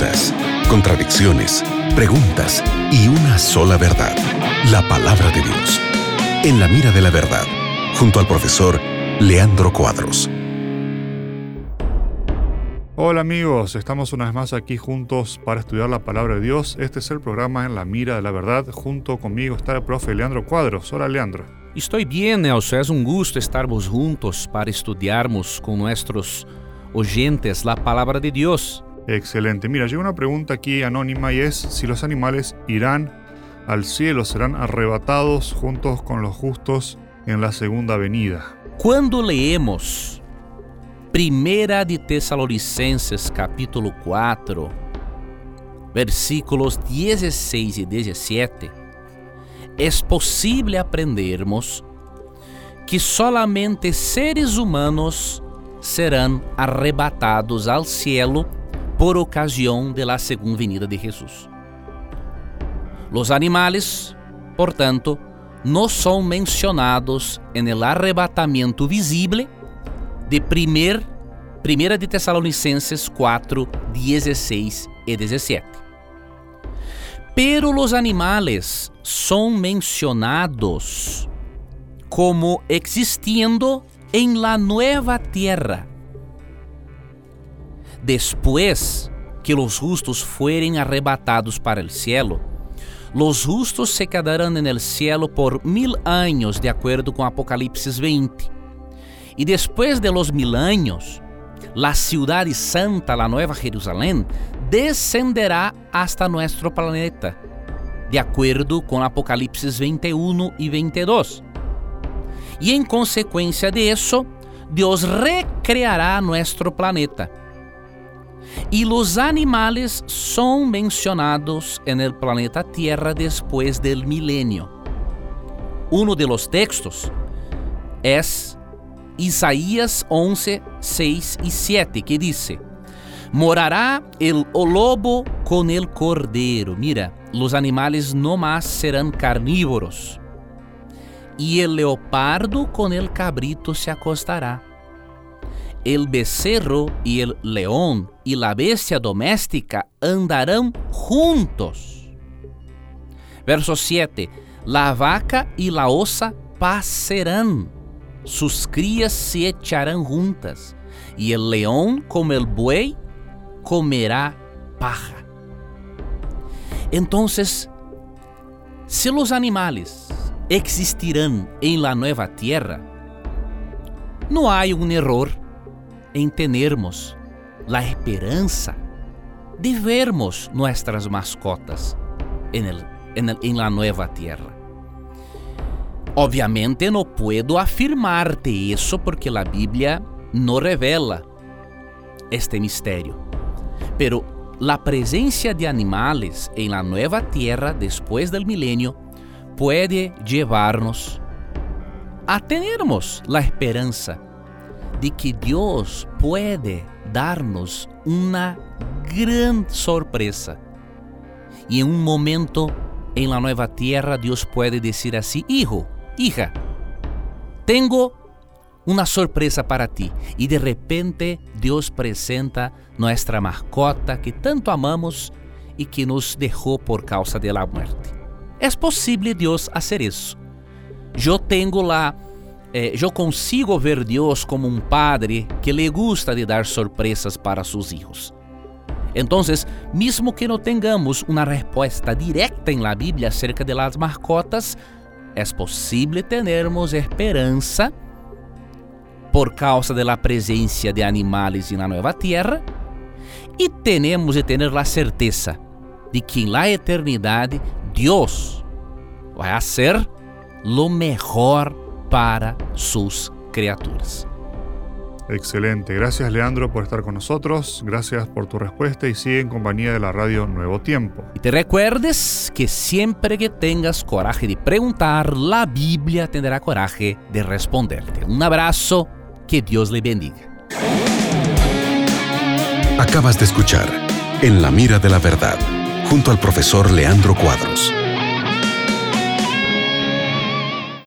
dudas, contradicciones, preguntas y una sola verdad, la palabra de Dios. En la mira de la verdad, junto al profesor Leandro Cuadros. Hola amigos, estamos una vez más aquí juntos para estudiar la palabra de Dios. Este es el programa En la mira de la verdad. Junto conmigo está el profe Leandro Cuadros. Hola Leandro. Estou bem, Nelson. É um gosto estarmos juntos para estudiarmos com nossos oyentes a palavra de Deus. Excelente. Mira, llega una pregunta aquí anónima y es si los animales irán al cielo, serán arrebatados juntos con los justos en la segunda venida. Quando leemos Primeira de Tessalonicenses capítulo 4, versículos 16 e 17, é possível aprendermos que solamente seres humanos serão arrebatados ao cielo por ocasião de la segunda venida de Jesus. Los animales, portanto, não são mencionados en el arrebatamento visível de primer, primeira de Tessalonicenses 4, 16 e 17. Pero los animales são mencionados como existindo em la nueva tierra. Después que los justos fueren arrebatados para el cielo, los justos se quedarán en el cielo por mil años, de acuerdo com Apocalipse 20. E depois de los mil anos, la ciudad santa, la nueva Jerusalém, descenderá hasta nuestro planeta, de acordo com Apocalipse 21 e 22. E em consequência disso, Deus recreará nosso planeta. E os animais são mencionados no planeta Terra depois do milênio. Um de los textos é Isaías 11, 6 e 7, que diz: Morará el lobo com el cordeiro. Mira, os animais não mais serão carnívoros. E el leopardo com el cabrito se acostará. El becerro e el león e la bestia doméstica andarão juntos. Verso 7: La vaca e la osa passerão sus crías se echarán juntas, y el león como el buey comerá paja. Entonces, si los animales existirán en la nueva tierra, no hay un error en tenermos la esperanza de vermos nuestras mascotas en, el, en, el, en la nueva tierra. Obviamente não puedo afirmar-te isso porque a Bíblia não revela este mistério. Pero la presencia de animales en la nueva tierra después del milenio puede llevarnos a tenermos la esperanza de que Dios puede darnos una gran sorpresa. Y en un momento en la nueva tierra Dios puede decir así, hijo, hija, tengo una sorpresa para ti. Y de repente Dios presenta nuestra mascota que tanto amamos y que nos dejó por causa de la muerte. Es posible Dios hacer eso. Yo tengo la eh, eu consigo ver Deus como um padre que le gusta de dar sorpresas para seus hijos. Então, mesmo que não tenhamos uma resposta direta em la Bíblia acerca de las mascotas, é possível termos esperança por causa da presença de animais na nova terra e temos de ter a certeza de que na eternidade Deus vai fazer lo melhor para suas criaturas. Excelente. Gracias Leandro por estar con nosotros. Gracias por tu respuesta y sigue en compañía de la radio Nuevo Tiempo. Y te recuerdes que siempre que tengas coraje de preguntar, la Biblia tendrá coraje de responderte. Un abrazo. Que Dios le bendiga. Acabas de escuchar En la mira de la verdad, junto al profesor Leandro Cuadros.